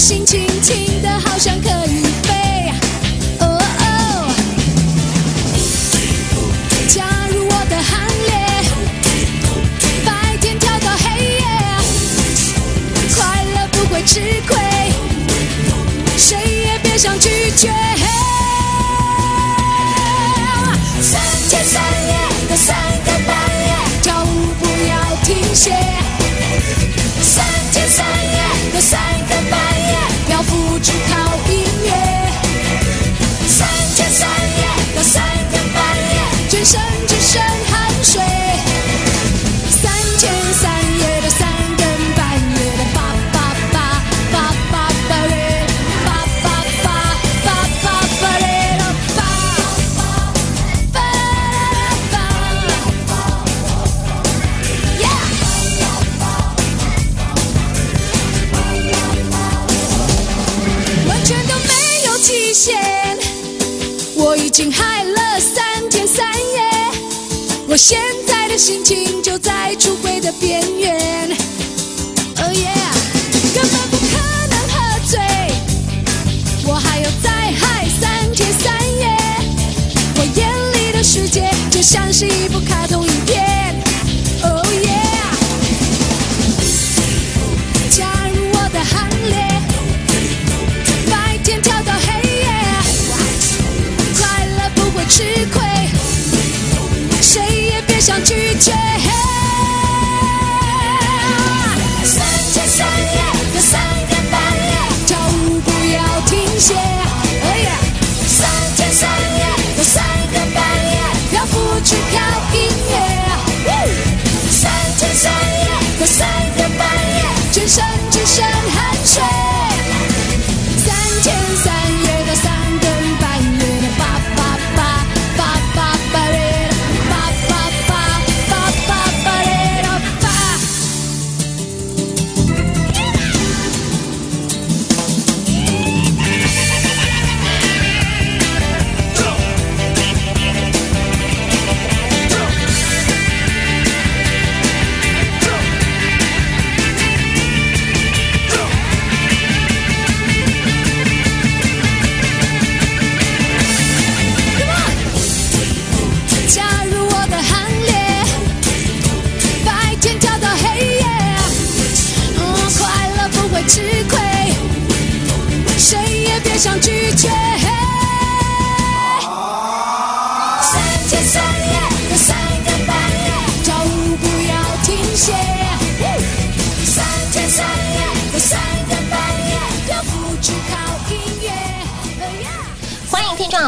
心情轻的好像可以飞，哦哦，加入我的行列。白天跳到黑夜，快乐不会吃亏，谁也别想拒绝。三天三夜的三身只剩汗水。三天三夜的三更半夜的叭叭叭叭叭叭嘞，叭叭叭叭叭叭嘞啦叭叭叭，Yeah！完全都没有极限，我已经嗨了三天三夜。我现在的心情就在出轨的边缘。Oh yeah，根本不可能喝醉，我还要再嗨三天三夜。我眼里的世界就像是一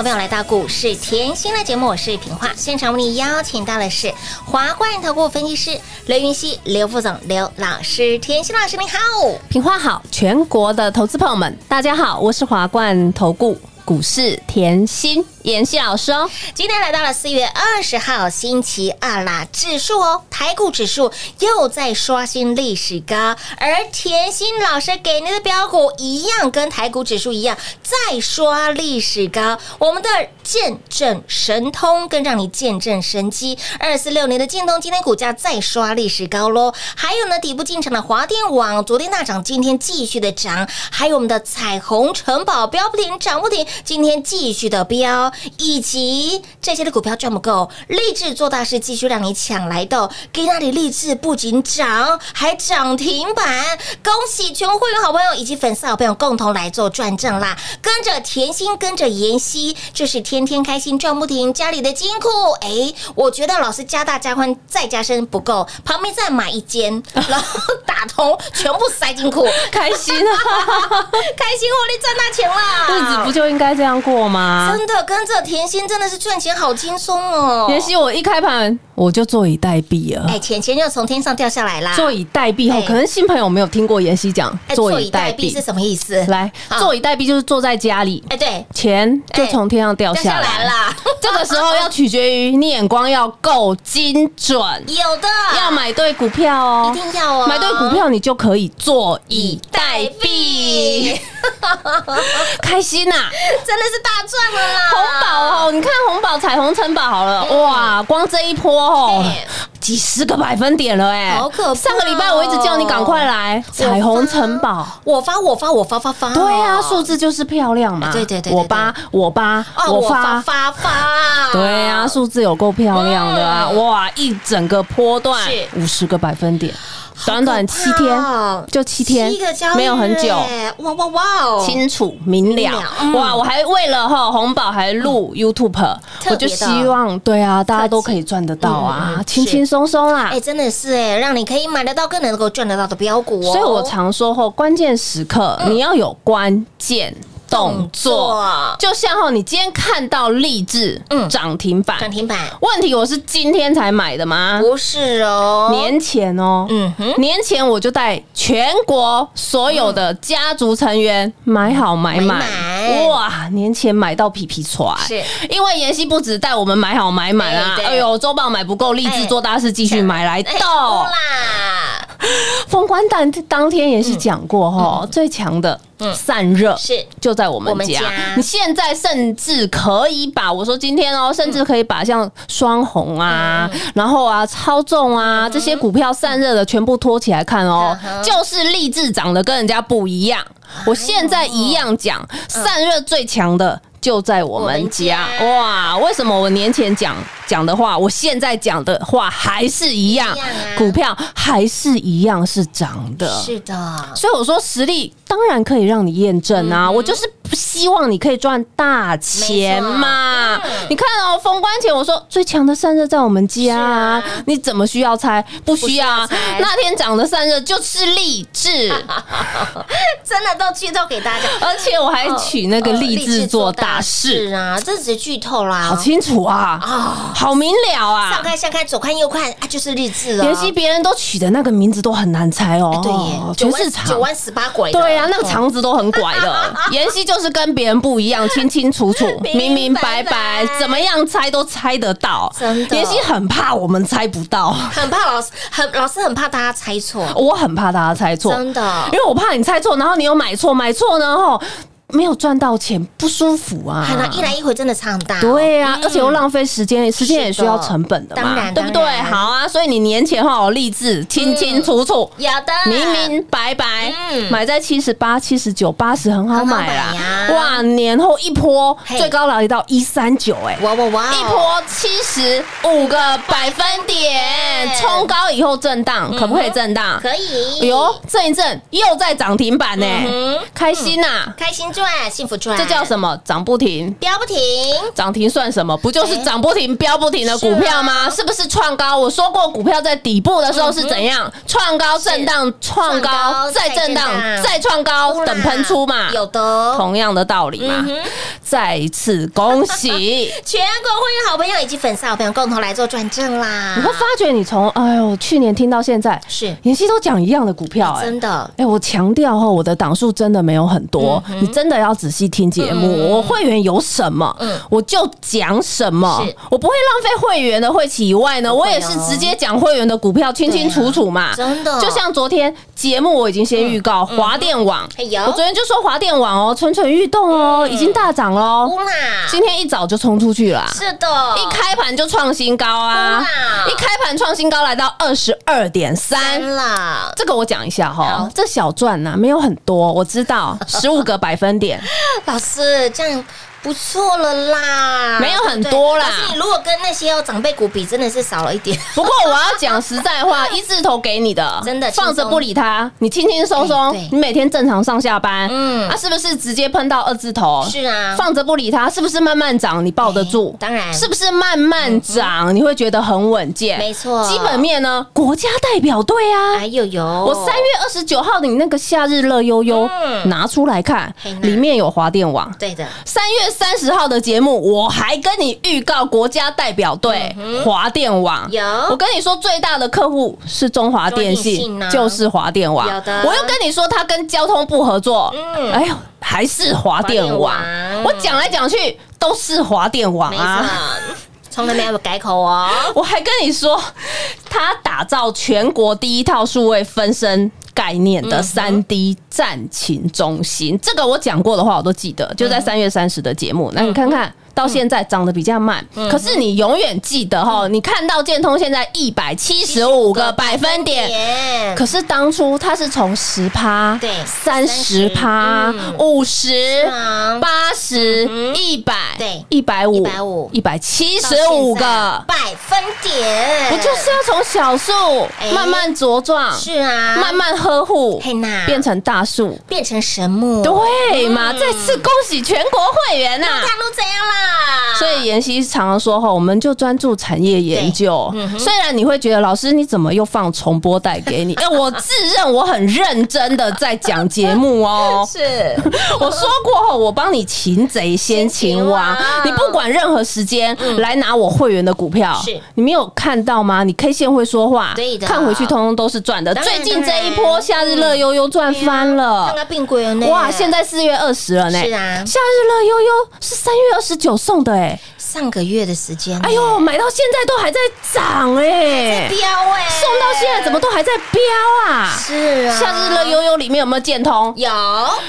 好朋友来到股市甜心的节目，我是平化。现场为你邀请到的是华冠投顾分析师刘云熙、刘副总、刘老师。甜心老师你好，平花好，全国的投资朋友们，大家好，我是华冠投顾股市甜心妍希老师哦。今天来到了四月二十号星期二啦，指数哦，台股指数又在刷新历史高，而甜心老师给您的标股一样，跟台股指数一样，再刷历史高。我们的见证神通更让你见证神机，二四六年的建通今天股价再刷历史高喽。还有呢，底部进场的华电网，昨天大涨，今天继续的涨。还有我们的彩虹城堡标不停，涨不停，今天继续的飙。以及这些的股票赚不够，励志做大事继续让你抢来的，给那里励志不仅涨，还涨停板，恭喜全国会员好朋友以及粉丝好朋友共同来做转正啦！跟着甜心，跟着妍希，就是天天开心赚不停，家里的金库，哎，我觉得老师加大加宽再加深不够，旁边再买一间，然后 打通全部塞金库，开心啊！开心获利赚大钱啦！日子不就应该这样过吗？真的跟着甜心真的是赚钱好轻松哦。妍希，我一开盘我就坐以待毙了。哎，钱钱就从天上掉下来啦。坐以待毙后，哎可能新朋友没有听过妍希讲哎坐以待毙是。什么意思？来，坐以待毙就是坐在家里，哎，对，钱就从天上掉掉下下来来啦。这个时候要取决于你眼光要够精准，有的。要买对股票哦。一。定要哦，买对股票，你就可以坐以待毙，开心呐、真的是大赚了啦！红宝哦，你看红宝彩虹城堡好了，哇，光这一波哦哎，几十个百分点了哎，好可怕。哦上个礼拜我一直叫你赶快来。彩虹城堡。我发我发我发发发，对啊，数字就是漂亮嘛。对对对对我发我八哦，我我发发。发。发，对啊，数字有够漂亮的啊！哇，一整个波段五十个百分点，短短七天哦就七天七个交易，没有很久。哇哇哇哦！清楚明了嗯哇！我还为了哈红宝还录 YouTube，我就希望对啊，大家都可以赚得到嗯啊嗯，轻轻松松啦哎，。真的是哎，让你可以买得到，更能够赚得到的标股哦。所以我常说后，关键时刻你要有关键动动作。作，就像哈，你今天看到励志嗯。涨停板，涨停板。问题我是今天才买的吗？不是哦，年前哦，嗯哼，年前我就带全国所有的家族成员买好买买满，哇！年前买到皮皮船，是。因为妍希不止带我们买好买满啊，哎呦，周报买不够，励志哎做大事，继续买来到。啦，封关当当天也是讲过哈，最强的散热嗯是就在我们家。你现在甚至可以把我说今天哦，甚至可以把像双红啊，嗯然后啊超重啊这些股票散热的全部拖起来看哦就是励志涨的跟人家不一样。我现在一样讲，散热最强的。就在我们家哇！为什么我年前讲讲的话，我现在讲的话还是一样股票还是一样是涨的。是的，所以我说实力当然可以让你验证啊，我就是不希望你可以赚大钱嘛。你看哦，封关前我说最强的散热在我们家啊啊，你怎么需要猜？不需要啊。那天涨的散热就是励志，真的都剧透给大家，而且我还取那个励志做大事，是啊，这只是剧透啦，好清楚啊，啊，好明了啊上啊。看下看左看右看啊，就是励志哦。妍希别人都取的那个名字都很难猜哦哎，对全是长九弯十八拐的，对呀、啊，那个肠子都很拐的。妍希就是跟别人不一样，清清楚楚、明明明白白白，怎么样猜都猜得到。真的。妍希很怕我们猜不到，很怕老师，很老师很怕大家猜错，我很怕大家猜错，真的。因为我怕你猜错，然后你又买错，买错呢，吼，没有赚到钱，不舒服啊。看到一来一回真的差很大哦。对呀、而且又浪费时间，时间也需要成本的嘛，当然对不对？好啊，所以你年前哈励志清清楚楚，有的。明明白白，嗯。买在七十八、七十九、八十很好买啦很好买呀。哇，年后一波最高来到一三九，哎。哇哇哇，一波七十五个百分点，冲高以后震荡，可不可以震荡？可以，哎呦，震一震又在涨停板呢嗯哼，开心呐！开心赚，幸福赚，这叫什么？涨不停。飙不停，涨停算什么？不就是哎涨不停、飙不停的股票吗？是不是创高？我说过，股票在底部的时候是怎样？创高、震荡、创创高高、再震荡再创高，等喷出嘛。有的，同样的道理嘛再一次恭喜！全国会员好朋友以及粉丝好朋友共同来做转正啦。你会发觉，你从哎呦去年听到现在，是妍希都讲一样的股票，哎真。的，哎，我强调哈，我的档数真的没有很多，你真的要仔细听节目。嗯我会员有什么，嗯。我就讲什么，我不会浪费会员的会期以外呢，哦我也是直接讲会员的股票，清清楚楚嘛。真的。就像昨天节目我已经先预告华电网我昨天就说华电网哦，蠢蠢欲动哦，已经大涨喽今天一早就冲出去了啊。是的，一开盘就创新高啊！一开盘创新高来到二十二点三。三，了，这个我讲一下哈好，这小赚呐、没有很多，我知道十五个百分点，老师这样不错了啦，没有很多啦。可是你如果跟那些哦长辈股比，真的是少了一点。不过我要讲实在话，一字头给你的，真的放着不理他，你轻轻松哎松，你每天正常上下班，嗯。嗯，啊，是不是直接喷到二字头？是啊。放着不理他，是不是慢慢涨，你抱得住？哎？当然。是不是慢慢涨，你会觉得很稳健？没错。基本面呢，国家代表队啊，哎呦呦，我三月二十九号的你那个夏日乐悠悠嗯。拿出来看里面有华电网。对的，三月三十号的节目，我还跟你预告国家代表队华电网。有我跟你说最大的客户是中华电信就是华电网。有的我又跟你说他跟交通部合作，嗯哎呦，还是华电网华电网。我讲来讲去都是华电网啊。错，从来没有改口哦。我还跟你说，他打造全国第一套数位分身概念的三 D 战情中心，这个我讲过的话我都记得，就在三月三十的节目。那你看看。到现在涨得比较慢，可是你永远记得哈，你看到建通现在一百七十五个百分点，点。可是当初它是从十趴、对三十趴嗯、五十啊、八十、一百、对。一百五、150一百七十五个，百分点，不就是要从小树哎。慢慢茁壮，是啊，慢慢呵护变成大树？变成神木，对嘛？嗯。再次恭喜全国会员呐！大陆怎样啦？所以妍希常常说哈，我们就专注产业研究嗯。虽然你会觉得老师你怎么又放重播带给你？哎，我自认我很认真的在讲节目哦。是 我说过后，我帮你擒贼先擒王你不管任何时间来拿我会员的股票，是你没有看到吗？你 K 线会说话，对的看回去通通都是赚的。最近这一波夏日乐悠悠赚翻了看。个病鬼呢？哇！现在四月二十了呢，是啊夏日乐悠悠是三月二十九送的哎，上个月的时间呢，哎呦，买到现在都还在涨哎，飙哎，送到现在怎么都还在飙啊？是啊？夏日乐悠悠里面有没有建通？有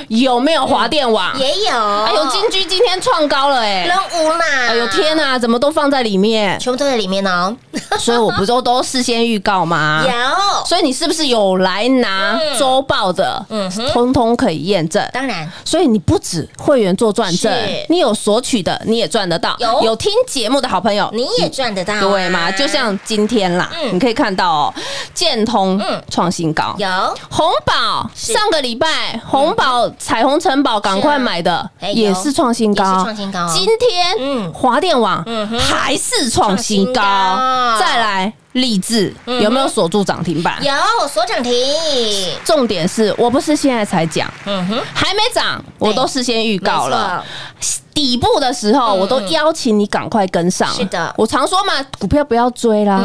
有没有华电网？也有，哎呦，金居今天创高了哎！人无啦，哎呦天哪，怎么都放在里面？全部都在里面哦。所以我不都都事先预告吗？有，所以你是不是有来拿嗯周报的？嗯哼通通可以验证。当然所以你不止会员做转正是，你有索取的，你也赚得到。有。有听节目的好朋友，你也赚得到啊，对吗？就像今天啦，嗯。你可以看到哦，建通嗯。创新高，有。红宝上个礼拜红宝彩虹城堡赶快买的也是创新高，今天嗯。华电网还是创新高。创新高，再来励志嗯有没有锁住涨停板？有锁涨停，重点是我不是现在才讲，嗯哼，还没涨，我都事先预告了。底部的时候，我都邀请你赶快跟上。是的我常说嘛，股票不要追啦。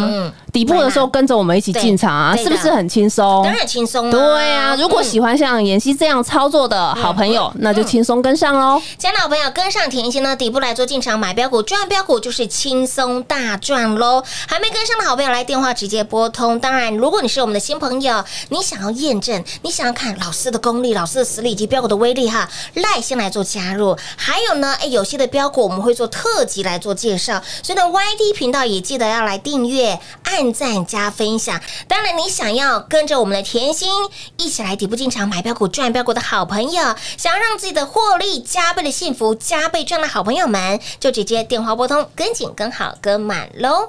底部的时候跟着我们一起进场啊，是不是很轻松当？然轻松了。对啊，如果喜欢。欢像妍希这样操作的好朋友，那就轻松跟上喽。亲爱的好朋友，跟上甜心呢，底部来做进场买标股，赚标股就是轻松大赚喽！还没跟上的好朋友，来电话直接拨通。当然，如果你是我们的新朋友，你想要验证，你想要看老师的功力、老师的实力以及标股的威力哈，赖先来做加入。还有呢，哎，有些的标股我们会做特辑来做介绍，所以呢，YT 频道也记得要来订阅、按赞加分享。当然，你想要跟着我们的甜心一起来底部进场买标股、赚标股的好朋友，想要让自己的获利加倍的幸福、加倍赚的好朋友们，就直接电话拨通，跟紧、跟好、跟满喽。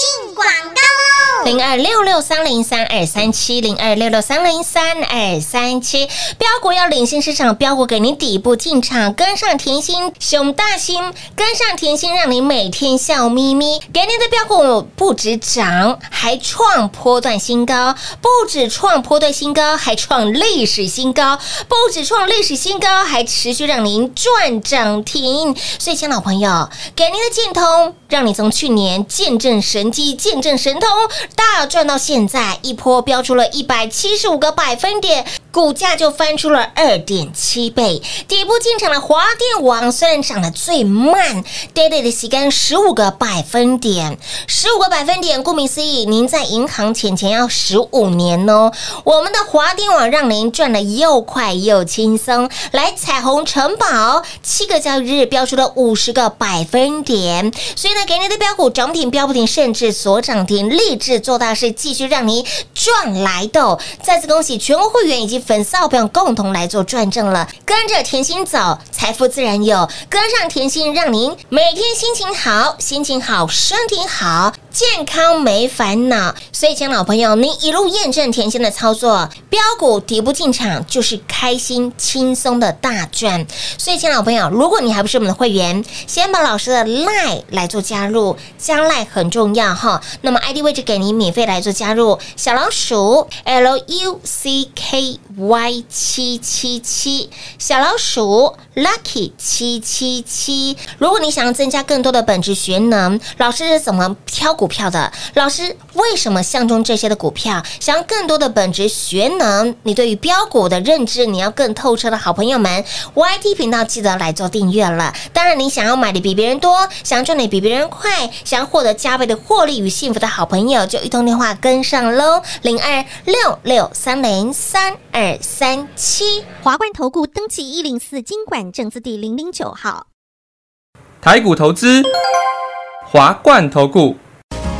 进广告喽！零二六六三零三二三七零二六六三零三二三七，标股要领先市场，标股给您底部进场，跟上甜心熊大心，跟上甜心，让你每天笑眯眯。给您的标股不止涨，还创波段新高，不止创波段新高，还创历史新高，不止创历史新高，还持续让您赚涨停。所以，亲老朋友，给您的建通，让你从去年见证神机、见证神通，大赚到现在，一波飙出了一百七十五个百分点，股价就翻出了二点七倍。底部进场的华电网虽然涨得最慢，daily 的时间十五个百分点，十五个百分点，顾名思义，您在银行钱钱要十五年哦。我们的华电网让您赚的又快又轻松。来，彩虹城堡七个交易日标出了五十个百分点，所以呢，给你的标股涨停、标不停，甚至是所涨停，立志做大事，继续让你赚来的。再次恭喜全国会员以及粉丝好朋友共同来做转正了，跟着甜心走，财富自然有，跟上甜心，让您每天心情好，心情好，身体好。健康没烦恼，所以，亲老朋友，您一路验证甜心的操作，标股底部进场就是开心轻松的大赚。所以，亲老朋友，如果你还不是我们的会员，先把老师的 line 来做加入，加 line 很重要哈。那么 ID 位置给您免费来做加入，小老鼠 L U C K Y 七七七，小老鼠 Lucky 七七七。如果你想要增加更多的本职学能，老师是怎么挑股票的？老师为什么相中这些的股票？想要更多的本职学能，你对于标股的认知，你要更透彻的好朋友们，YT 频道记得来做订阅了。当然，你想要买的比别人多，想要赚的比别人快，想要获得加倍的获利与幸福的好朋友，就一通电话跟上喽，零二六六三零三二三七。华冠投顾登记一零四经管证字第零零九号。台股投资，华冠投顾。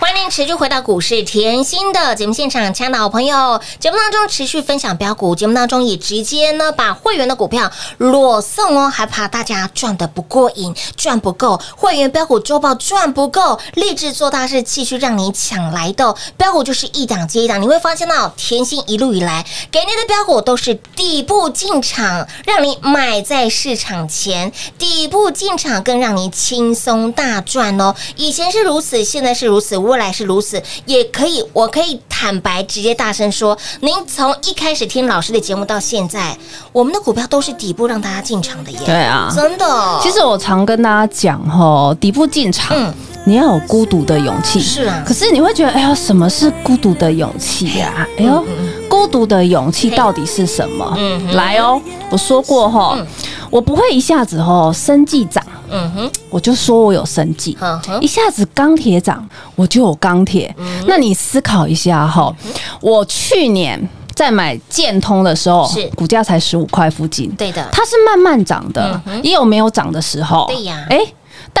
欢迎持续回到股市甜心的节目现场，亲爱的好朋友，节目当中持续分享标股，节目当中也直接呢把会员的股票裸送哦，还怕大家赚的不过瘾，赚不够，会员标股周报赚不够，立志做大事，继续让你抢来的标股就是一档接一档，你会发现到甜心一路以来给您的标股都是底部进场，让你买在市场前，底部进场更让你轻松大赚哦。以前是如此，现在是如此，未来是如此，也可以，我可以坦白直接大声说，您从一开始听老师的节目到现在，我们的股票都是底部让大家进场的耶。对啊真的。其实我常跟大家讲吼，底部进场，嗯你要有孤独的勇气。是啊可是你会觉得，哎呀，什么是孤独的勇气呀、哎呦，孤独的勇气到底是什么？嗯来哦，我说过吼，嗯我不会一下子哦生计涨，嗯哼，我就说我有生计。一下子钢铁涨，我就有钢铁。那你思考一下哈，我去年在买建通的时候是，股价才十五块附近，对的，它是慢慢涨的，也有没有涨的时候。对呀。哎，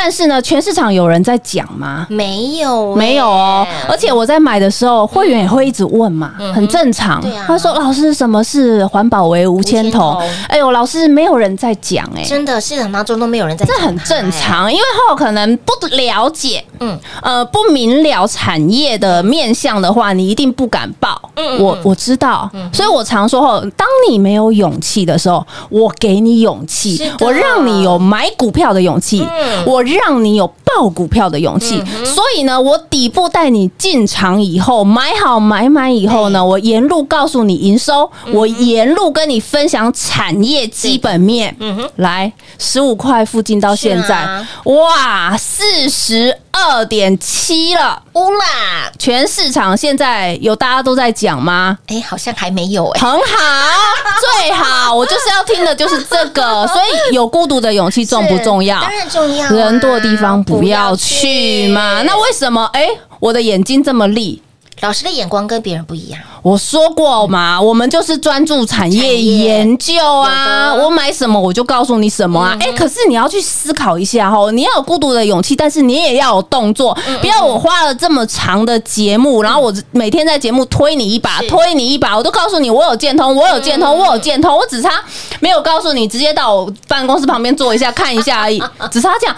但是呢，全市场有人在讲吗？没有没有哦，而且我在买的时候，会员也会一直问嘛，很正常。对啊。他说：“老师，什么是环保为无铅铜无铅铜？”哎呦，老师，没有人在讲哎，真的市场当中都没有人在讲，这很正。常，因为后可能不了解，嗯。嗯，呃，不明了产业的面向的话，你一定不敢报。嗯嗯我我知道，所以我常说后，当你没有勇气的时候，我给你勇气，我让你有买股票的勇气嗯，我让你有报股票的勇气。所以呢，我底部带你进场以后，买好买满以后呢，我沿路告诉你营收，我沿路跟你分享产业基本面。嗯哼来，十五块附近到现在啊，哇，四十二点七了。乌啦，全市场现在有大家都在讲吗？哎，好像还没有哎。很好，最好，我就是要听的就是这个。所以有孤独的勇气重不重要？当然重要啊，人多的地方不不要去嘛。那为什么？哎，我的眼睛这么利，老师的眼光跟别人不一样，我说过嘛，我们就是专注产业研究啊，我买什么我就告诉你什么啊。哎、可是你要去思考一下哦，你要有孤独的勇气，但是你也要有动作，嗯不要我花了这么长的节目，然后我每天在节目推你一把，推你一把，我都告诉你我有建通，我有建通，我有建通，我只差没有告诉你，直接到我办公室旁边坐一下看一下而已，只差这样。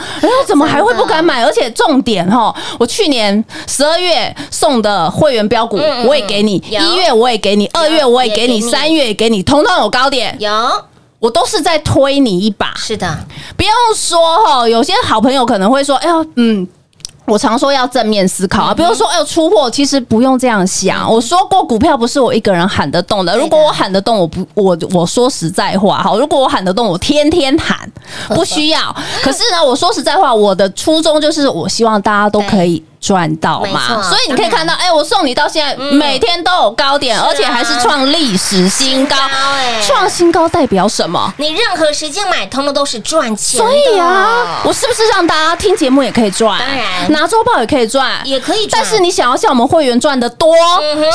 怎么还会不敢买？而且重点哈，我去年十二月送的会员标股嗯嗯我也给你，一月我也给你，二月我也给你，三月也给你，通通有高点，有我都是在推你一把。是的，不用说哈，有些好朋友可能会说，哎呦，嗯。我常说要正面思考啊，比如说，哎呦，出货其实不用这样想。我说过，股票不是我一个人喊得动的。如果我喊得动，我不，我我说实在话，哈，如果我喊得动，我天天喊，不需要。可是呢，我说实在话，我的初衷就是，我希望大家都可以赚到嘛。所以你可以看到，哎，我送你到现在，每天都有高点，啊而且还是创历史新高。创新高代表什么？你任何时间买，通通都是赚钱。所以啊，我是不是让大家听节目也可以赚？当然拿周报也可以赚，也可以赚但是你想要像我们会员赚的多，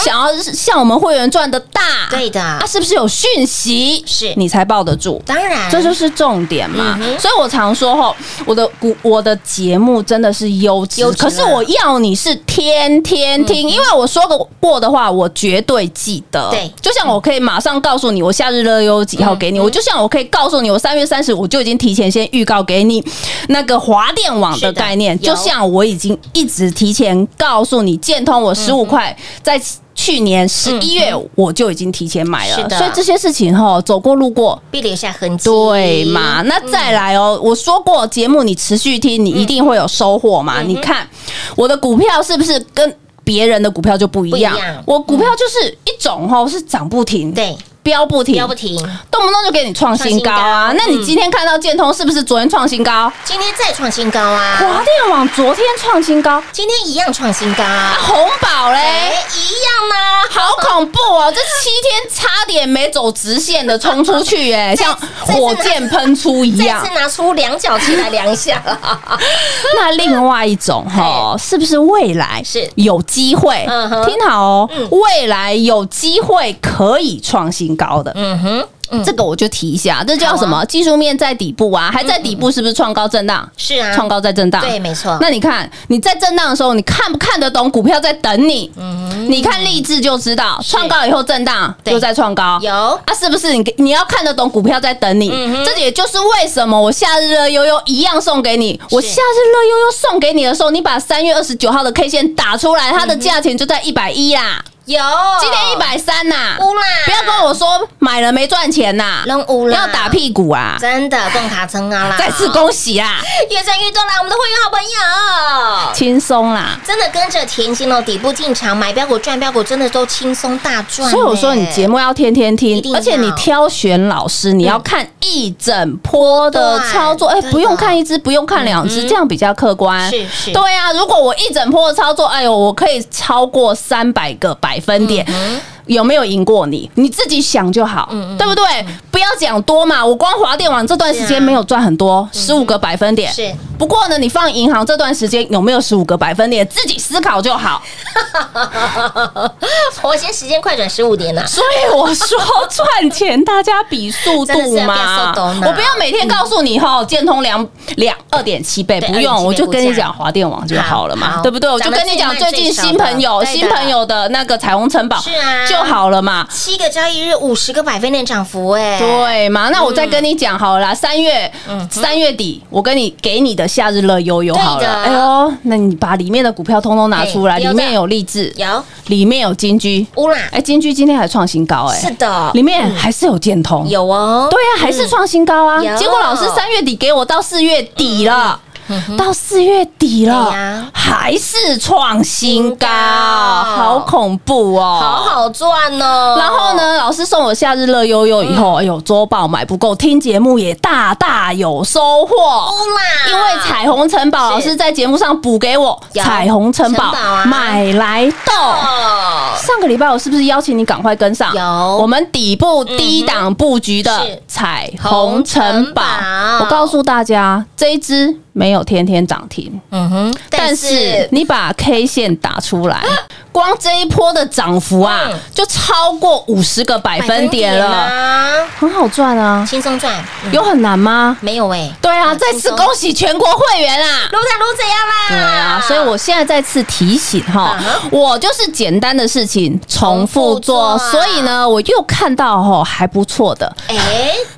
想要像我们会员赚的大，对的啊，是不是有讯息？是你才抱得住。当然，这就是重点嘛，嗯所以我常说吼，我的股我的节目真的是优质可是我要你是天天听，因为我说过的话，我绝对记得。对。就像我可以马上告诉你，我夏日乐优几号给嗯。你，我就像我可以告诉你，我三月三十我就已经提前先预告给你那个华电网的的。概念，就像我已经一直提前告诉你，建通我十五块在。去年十一月我就已经提前买了，所以这些事情哈，走过路过必留下痕迹。对嘛？那再来哦，我说过节目你持续听，你一定会有收获嘛。你看我的股票是不是跟别人的股票就不一样一样？我股票就是一种哈，是涨不停，对，飙不停，飙不停。动不动就给你创新高啊。高那你今天看到建通是不是昨天创新高？今天再创新高啊！华电网昨天创新高，今天一样创新高，啊红宝嘞哎，。一样呢。好恐怖哦！这七天差点没走直线的冲出去，哎，像火箭喷出一样再次。拿出量角器来量一下了。那另外一种哈，是不是未来是有机会？嗯哼听好哦，未来有机会可以创新高的。嗯哼，这个我就提一下，这叫什么？技术面在底部啊，还在底部，是不是创高震荡？是啊，创高在震荡，对没错那你看你在震荡的时候，你看不看得懂股票在等你？嗯你看励志就知道，创高以后震荡对又在创高，有啊，是不是你你要看得懂股票在等你？这也就是为什么我夏日热悠悠一样送给你。我夏日热悠悠送给你的时候，你把三月二十九号的 K 线打出来，它的价钱就在一百一啦。有，今天一百三呐，乌啦不要跟我说买了没赚钱呐，扔乌啦要打屁股啊！真的动卡称啊啦！再次恭喜啊，越赚越多啦！我们的会员好朋友。轻松啦。真的跟着甜心哦，底部进场买标股赚标股，真的都轻松大赚呢。所以我说你节目要天天听而且你挑选老师，你要看一整波的操作，哎，不用看一只，不用看两只，嗯这样比较客观。是是对啊。如果我一整波的操作，哎呦，我可以超过三百个百分点。嗯有没有赢过你？你自己想就好，对不对？不要讲多嘛。我光华电网这段时间没有赚很多，十五个百分点。是不过呢，你放银行这段时间有没有十五个百分点？自己思考就好。我先时间快转十五年了，所以我说赚钱大家比速度嘛我不要每天告诉你哈，建通两两二点七倍，不用，我就跟你讲华电网就好了嘛，对不对？我就跟你讲最近新朋友新朋友的那个彩虹城堡是啊就好了嘛。七个交易日五十个百分点涨幅，哎，对嘛？那我再跟你讲好了啦，三月三月底，我跟你给你的夏日乐悠悠好了。哎呦，那你把里面的股票通通拿出来，里面有励志，有里面有金居，乌啦，哎，金居今天还创新高，哎，是的，里面还是有建通，有哦，对啊，还是创新高啊！结果老师三月底给我到四月底了。到四月底了呀，还是创新高，好恐怖哦！好。好赚哦。然后？呢，老师送我夏日乐悠悠以后，哎呦，周报买不够，听节目也大大有收获。啦，因为彩虹城堡老师在节目上补给我彩虹城堡买来豆。哦，上个礼拜我是不是邀请你赶快跟上？有我们底部低档布局的彩虹城堡。我告诉大家，这一支没有天天涨停，嗯哼，但是你把 K 线打出来，光这一波的涨幅啊嗯，就超过五十个百分点了，了，很好赚啊，轻松赚，嗯。有很难吗？没有哎？对啊，再次恭喜全国会员啊！卢展卢怎样啦？对啊，所以我现在再次提醒哈嗯哼，我就是简单的事情重复做，重复做所以呢，我又看到哈还不错的哎。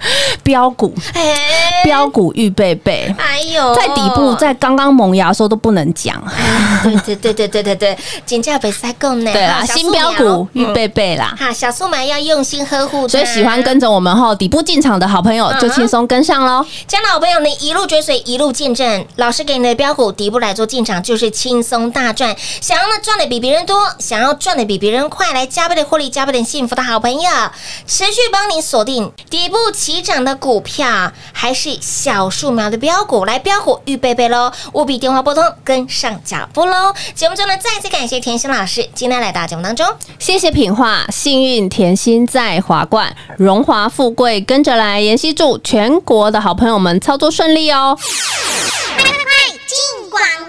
标股，哎，标股预备备。哎呦，在底部，在刚刚萌芽的时候都不能讲，对对对对对对对，减价被塞够呢，对啦，新标股预备备啦。哈，小树苗要用心呵护，所以喜欢跟着我们后底部进场的好朋友就轻松跟上喽。家的好朋友，你一路追随，一路见证，老师给你的标股底部来做进场，就是轻松大赚。想要呢赚的比别人多，想要赚的比别人快，来加倍的获利，加倍的幸福的好朋友，持续帮你锁定底部起涨的股票，还是小树苗的标股，来标股预备备喽，务必电话拨通，跟上脚步喽。节目中呢，再次感谢甜心老师今天来到节目当中。谢谢品画，幸运甜心在华冠，荣华富贵跟着来。妍希祝全国的好朋友们操作顺利哦。快进广告喽！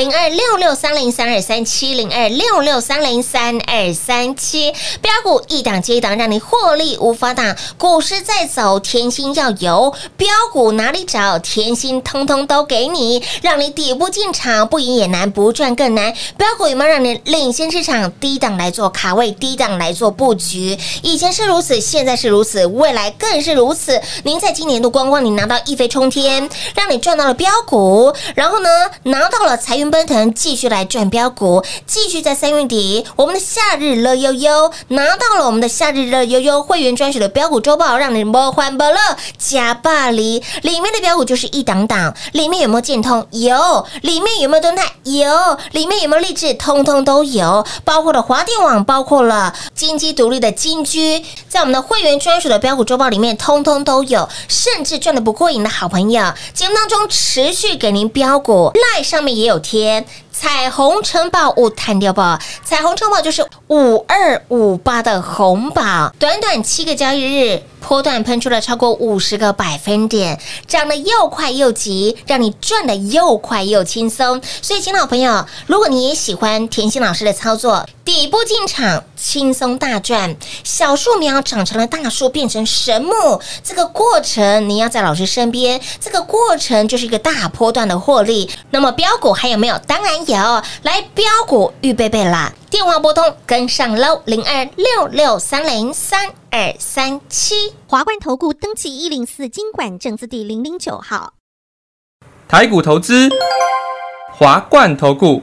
零二六六三零三二三七零二六六三零三二三七，标股一档接一档，让你获利无法挡。股市在走，甜心要有标股哪里找？甜心通通都给你，让你底部进场，不赢也难，不赚更难。标股有没有让你领先市场？低档来做卡位，低档来做布局。以前是如此，现在是如此，未来更是如此。您在今年度光光你拿到一飞冲天，让你赚到了标股，然后呢拿到了财运奔腾，继续来赚标股，继续在三月底我们的夏日乐悠悠拿到了我们的夏日乐悠悠会员专属的标股周报，让你摸欢不乐加霸黎里面的标股就是一档档，里面有没有建通？有，里面有没有敦泰？有，里面有没有励志？通通都有，包括了华电网，包括了金鸡独立的金居，在我们的会员专属的标股周报里面，通通都有，甚至赚的不过瘾的好朋友，节目当中持续给您标股，赖上面也有贴。彩虹城堡五弹掉宝，彩虹城堡就是五二五八的红宝，短短七个交易日，波段喷出了超过五十个百分点，涨得又快又急，让你赚的又快又轻松。所以，亲老朋友，如果你也喜欢甜心老师的操作，底部进场轻松大赚，小树苗长成了大树，变成神木，这个过程你要在老师身边，这个过程就是一个大波段的获利。那么标股还有没有？当然有，来标股预备备啦！电话拨通跟上喽，零二六六三零三二三七。华冠投顾登记一零四经管证字第零零九号。台股投资，华冠投顾。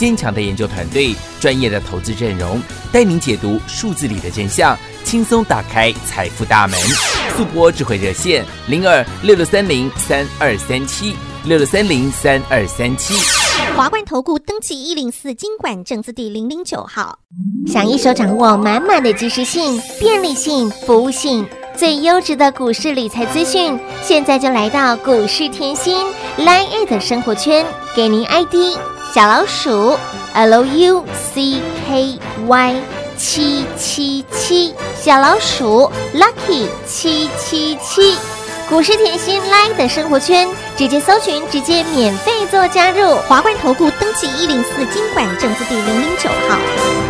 坚强的研究团队，专业的投资阵容，带您解读数字里的真相，轻松打开财富大门。速播智慧热线零二六六三零三二三七六六三零三二三七。华冠投顾登记一零四经管证字第零零九号。想一手掌握满满的及时性、便利性、服务性，最优质的股市理财资讯，现在就来到股市甜心 Line A 的生活圈，给您 ID 小老鼠 Lucky 七七七，小老鼠 Lucky 七七七。古诗甜心 Line 的生活圈，直接搜寻，直接免费做加入。华冠投顾登记一零四经管证字第零零九号。